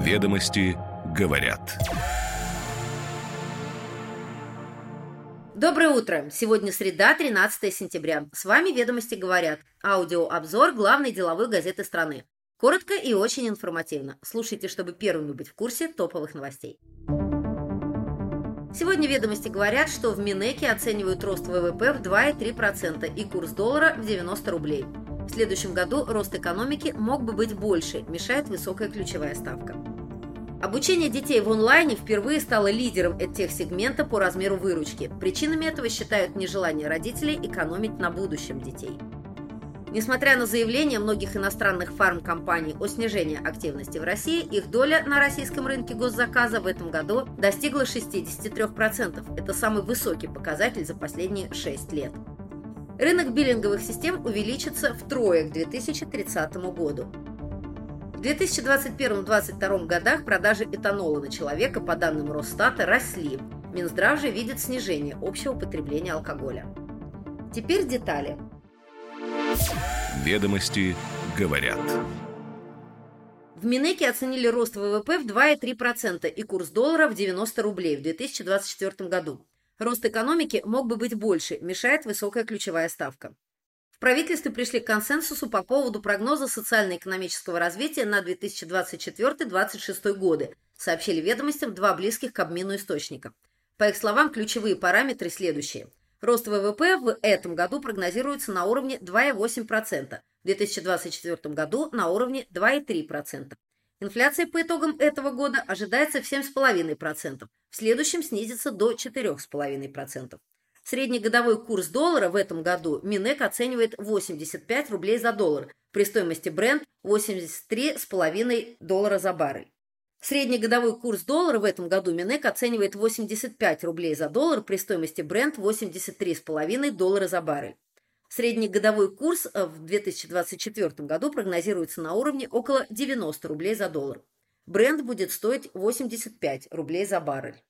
Ведомости говорят. Доброе утро! Сегодня среда, 13 сентября. С вами «Ведомости говорят». Аудиообзор главной деловой газеты страны. Коротко и очень информативно. Слушайте, чтобы первыми быть в курсе топовых новостей. Сегодня ведомости говорят, что в Минеке оценивают рост ВВП в 2,3% и курс доллара в 90 рублей. В следующем году рост экономики мог бы быть больше, мешает высокая ключевая ставка. Обучение детей в онлайне впервые стало лидером сегмента по размеру выручки. Причинами этого считают нежелание родителей экономить на будущем детей. Несмотря на заявления многих иностранных фармкомпаний о снижении активности в России, их доля на российском рынке госзаказа в этом году достигла 63%. Это самый высокий показатель за последние 6 лет. Рынок биллинговых систем увеличится втрое к 2030 году. В 2021-2022 годах продажи этанола на человека, по данным Росстата, росли. Минздрав же видит снижение общего потребления алкоголя. Теперь детали. Ведомости говорят. В Минеке оценили рост ВВП в 2,3% и курс доллара в 90 рублей в 2024 году. Рост экономики мог бы быть больше, мешает высокая ключевая ставка. Правительстве пришли к консенсусу по поводу прогноза социально-экономического развития на 2024-2026 годы, сообщили ведомостям два близких к обмену источника. По их словам, ключевые параметры следующие – Рост ВВП в этом году прогнозируется на уровне 2,8%, в 2024 году на уровне 2,3%. Инфляция по итогам этого года ожидается в 7,5%, в следующем снизится до 4,5%. Средний годовой курс доллара в этом году Минэк оценивает 85 рублей за доллар, при стоимости бренд 83,5 доллара за баррель. Средний годовой курс доллара в этом году Минэк оценивает 85 рублей за доллар при стоимости бренд 83,5 доллара за баррель. Средний годовой курс э, в 2024 году прогнозируется на уровне около 90 рублей за доллар. Бренд будет стоить 85 рублей за баррель.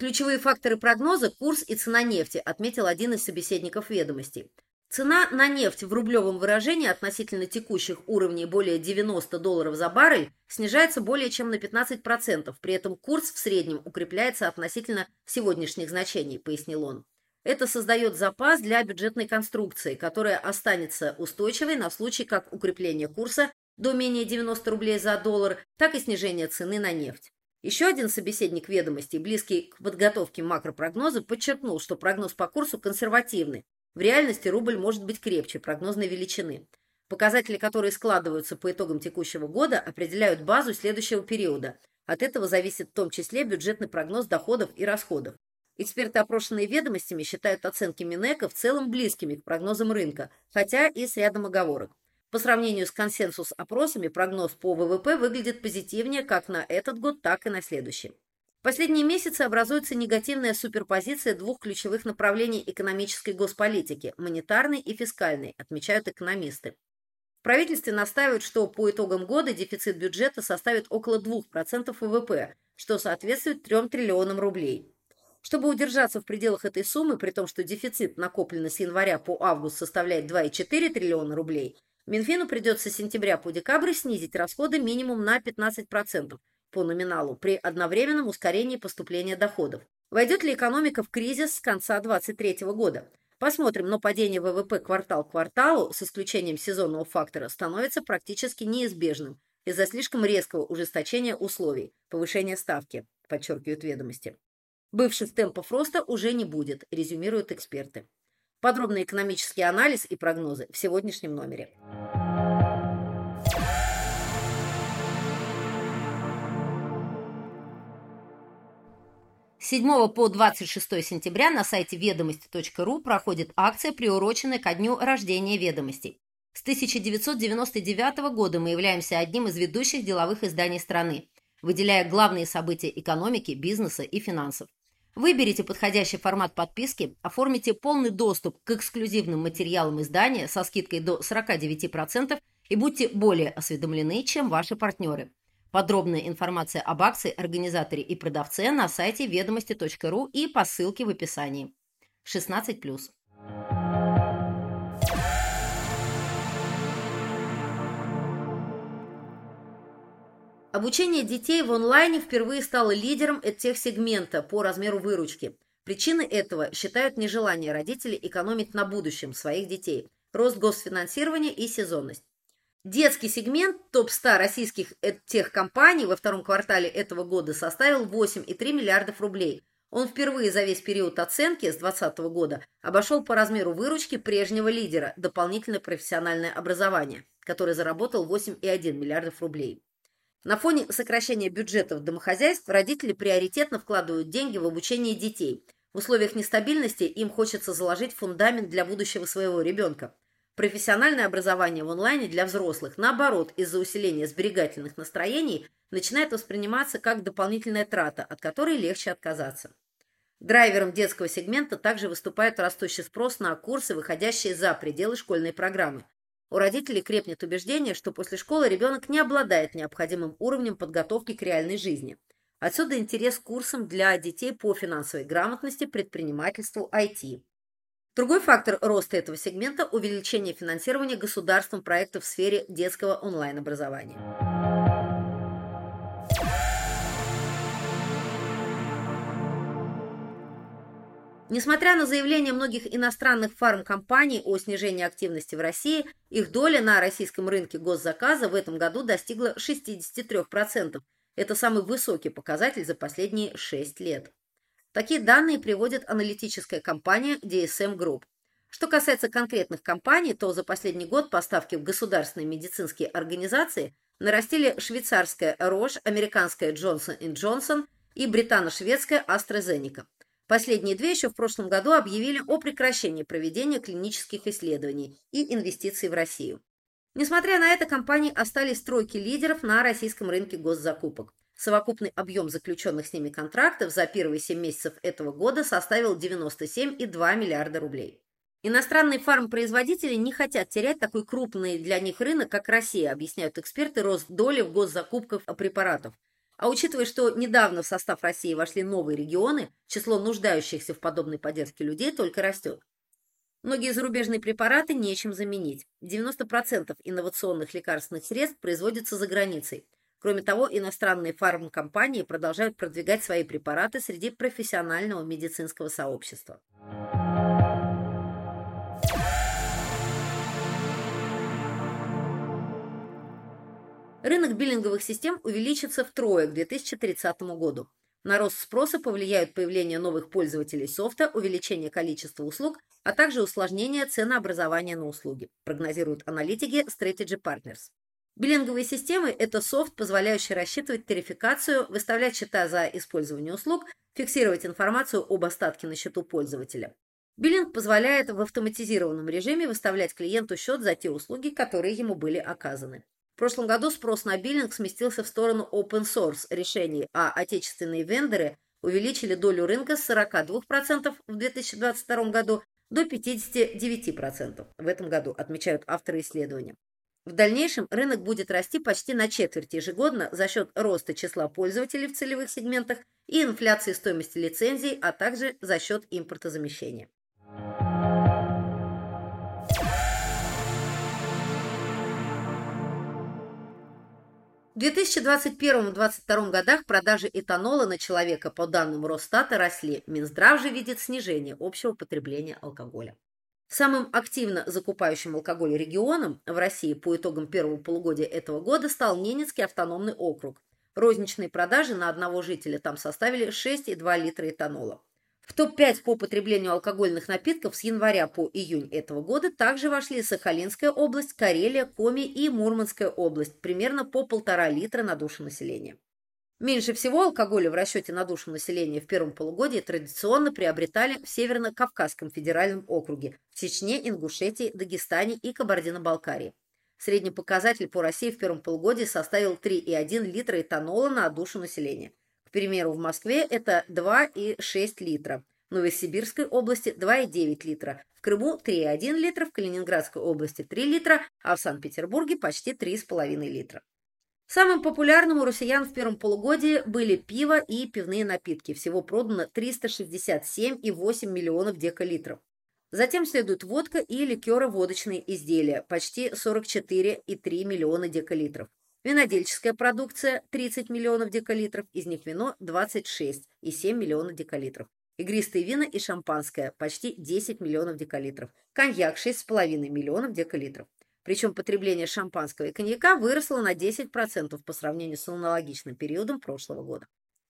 Ключевые факторы прогноза – курс и цена нефти, отметил один из собеседников ведомостей. Цена на нефть в рублевом выражении относительно текущих уровней более 90 долларов за баррель снижается более чем на 15%, при этом курс в среднем укрепляется относительно сегодняшних значений, пояснил он. Это создает запас для бюджетной конструкции, которая останется устойчивой на случай как укрепления курса до менее 90 рублей за доллар, так и снижения цены на нефть. Еще один собеседник ведомостей, близкий к подготовке макропрогноза, подчеркнул, что прогноз по курсу консервативный, в реальности рубль может быть крепче прогнозной величины. Показатели, которые складываются по итогам текущего года, определяют базу следующего периода. От этого зависит в том числе бюджетный прогноз доходов и расходов. Эксперты, опрошенные ведомостями, считают оценки Минэка в целом близкими к прогнозам рынка, хотя и с рядом оговорок. По сравнению с консенсус-опросами, прогноз по ВВП выглядит позитивнее как на этот год, так и на следующий. В последние месяцы образуется негативная суперпозиция двух ключевых направлений экономической госполитики – монетарной и фискальной, отмечают экономисты. В правительстве настаивают, что по итогам года дефицит бюджета составит около 2% ВВП, что соответствует 3 триллионам рублей. Чтобы удержаться в пределах этой суммы, при том, что дефицит, накопленный с января по август, составляет 2,4 триллиона рублей, Минфину придется с сентября по декабрь снизить расходы минимум на 15%, по номиналу при одновременном ускорении поступления доходов. Войдет ли экономика в кризис с конца 2023 года? Посмотрим, но падение ВВП квартал к кварталу, с исключением сезонного фактора, становится практически неизбежным из-за слишком резкого ужесточения условий, повышения ставки, подчеркивают ведомости. Бывших темпов роста уже не будет, резюмируют эксперты. Подробный экономический анализ и прогнозы в сегодняшнем номере. 7 по 26 сентября на сайте ведомости.ру проходит акция, приуроченная ко дню рождения ведомостей. С 1999 года мы являемся одним из ведущих деловых изданий страны, выделяя главные события экономики, бизнеса и финансов. Выберите подходящий формат подписки, оформите полный доступ к эксклюзивным материалам издания со скидкой до 49% и будьте более осведомлены, чем ваши партнеры. Подробная информация об акции, организаторе и продавце на сайте ведомости.ру и по ссылке в описании. 16+. Обучение детей в онлайне впервые стало лидером сегмента по размеру выручки. Причиной этого считают нежелание родителей экономить на будущем своих детей, рост госфинансирования и сезонность. Детский сегмент топ-100 российских техкомпаний во втором квартале этого года составил 8,3 миллиардов рублей. Он впервые за весь период оценки с 2020 года обошел по размеру выручки прежнего лидера дополнительное профессиональное образование, который заработал 8,1 миллиардов рублей. На фоне сокращения бюджетов домохозяйств родители приоритетно вкладывают деньги в обучение детей. В условиях нестабильности им хочется заложить фундамент для будущего своего ребенка. Профессиональное образование в онлайне для взрослых, наоборот, из-за усиления сберегательных настроений, начинает восприниматься как дополнительная трата, от которой легче отказаться. Драйвером детского сегмента также выступает растущий спрос на курсы, выходящие за пределы школьной программы. У родителей крепнет убеждение, что после школы ребенок не обладает необходимым уровнем подготовки к реальной жизни. Отсюда интерес к курсам для детей по финансовой грамотности, предпринимательству, IT. Другой фактор роста этого сегмента – увеличение финансирования государством проектов в сфере детского онлайн-образования. Несмотря на заявления многих иностранных фармкомпаний о снижении активности в России, их доля на российском рынке госзаказа в этом году достигла 63%. Это самый высокий показатель за последние 6 лет. Такие данные приводит аналитическая компания DSM Group. Что касается конкретных компаний, то за последний год поставки в государственные медицинские организации нарастили швейцарская Roche, американская Johnson Johnson и британо-шведская AstraZeneca. Последние две еще в прошлом году объявили о прекращении проведения клинических исследований и инвестиций в Россию. Несмотря на это, компании остались стройки лидеров на российском рынке госзакупок. Совокупный объем заключенных с ними контрактов за первые 7 месяцев этого года составил 97,2 миллиарда рублей. Иностранные фармпроизводители не хотят терять такой крупный для них рынок, как Россия, объясняют эксперты рост доли в госзакупках препаратов – а учитывая, что недавно в состав России вошли новые регионы, число нуждающихся в подобной поддержке людей только растет. Многие зарубежные препараты нечем заменить. 90% инновационных лекарственных средств производятся за границей. Кроме того, иностранные фармкомпании продолжают продвигать свои препараты среди профессионального медицинского сообщества. Рынок биллинговых систем увеличится втрое к 2030 году. На рост спроса повлияют появление новых пользователей софта, увеличение количества услуг, а также усложнение ценообразования на услуги, прогнозируют аналитики Strategy Partners. Биллинговые системы – это софт, позволяющий рассчитывать тарификацию, выставлять счета за использование услуг, фиксировать информацию об остатке на счету пользователя. Биллинг позволяет в автоматизированном режиме выставлять клиенту счет за те услуги, которые ему были оказаны. Прошлом году спрос на биллинг сместился в сторону open source решений, а отечественные вендоры увеличили долю рынка с 42% в 2022 году до 59% в этом году, отмечают авторы исследования. В дальнейшем рынок будет расти почти на четверть ежегодно за счет роста числа пользователей в целевых сегментах и инфляции стоимости лицензий, а также за счет импортозамещения. В 2021-2022 годах продажи этанола на человека по данным Росстата росли. Минздрав же видит снижение общего потребления алкоголя. Самым активно закупающим алкоголь регионом в России по итогам первого полугодия этого года стал Ненецкий автономный округ. Розничные продажи на одного жителя там составили 6,2 литра этанола. В топ-5 по потреблению алкогольных напитков с января по июнь этого года также вошли Сахалинская область, Карелия, Коми и Мурманская область, примерно по полтора литра на душу населения. Меньше всего алкоголя в расчете на душу населения в первом полугодии традиционно приобретали в Северно-Кавказском федеральном округе, в Чечне, Ингушетии, Дагестане и Кабардино-Балкарии. Средний показатель по России в первом полугодии составил 3,1 литра этанола на душу населения. К примеру, в Москве это 2,6 литра, в Новосибирской области 2,9 литра, в Крыму 3,1 литра, в Калининградской области 3 литра, а в Санкт-Петербурге почти 3,5 литра. Самым популярным у россиян в первом полугодии были пиво и пивные напитки. Всего продано 367,8 миллионов декалитров. Затем следует водка и ликеро-водочные изделия, почти 44,3 миллиона декалитров. Винодельческая продукция 30 миллионов декалитров, из них вино 26,7 миллионов декалитров. Игристые вина и шампанское почти 10 миллионов декалитров. Коньяк 6,5 миллионов декалитров. Причем потребление шампанского и коньяка выросло на 10% по сравнению с аналогичным периодом прошлого года.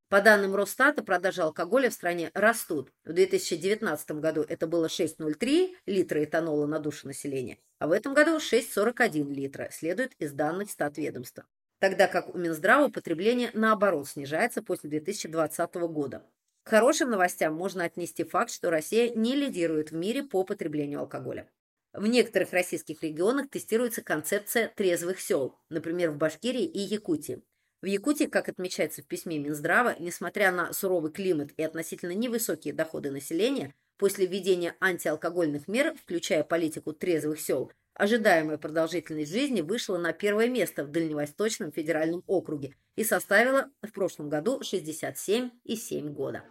По данным Росстата, продажи алкоголя в стране растут. В 2019 году это было 6,03 литра этанола на душу населения, а в этом году 6,41 литра, следует из данных статведомства. Тогда как у Минздрава потребление, наоборот, снижается после 2020 года. К хорошим новостям можно отнести факт, что Россия не лидирует в мире по потреблению алкоголя. В некоторых российских регионах тестируется концепция трезвых сел, например, в Башкирии и Якутии. В Якутии, как отмечается в письме Минздрава, несмотря на суровый климат и относительно невысокие доходы населения, после введения антиалкогольных мер, включая политику трезвых сел, ожидаемая продолжительность жизни вышла на первое место в Дальневосточном федеральном округе и составила в прошлом году 67,7 года.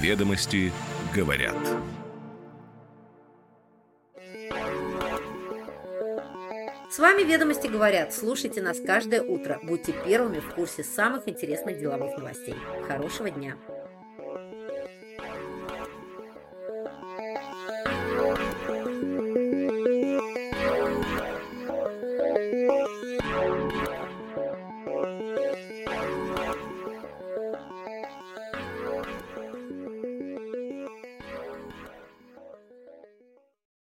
Ведомости говорят. С вами «Ведомости говорят». Слушайте нас каждое утро. Будьте первыми в курсе самых интересных деловых новостей. Хорошего дня!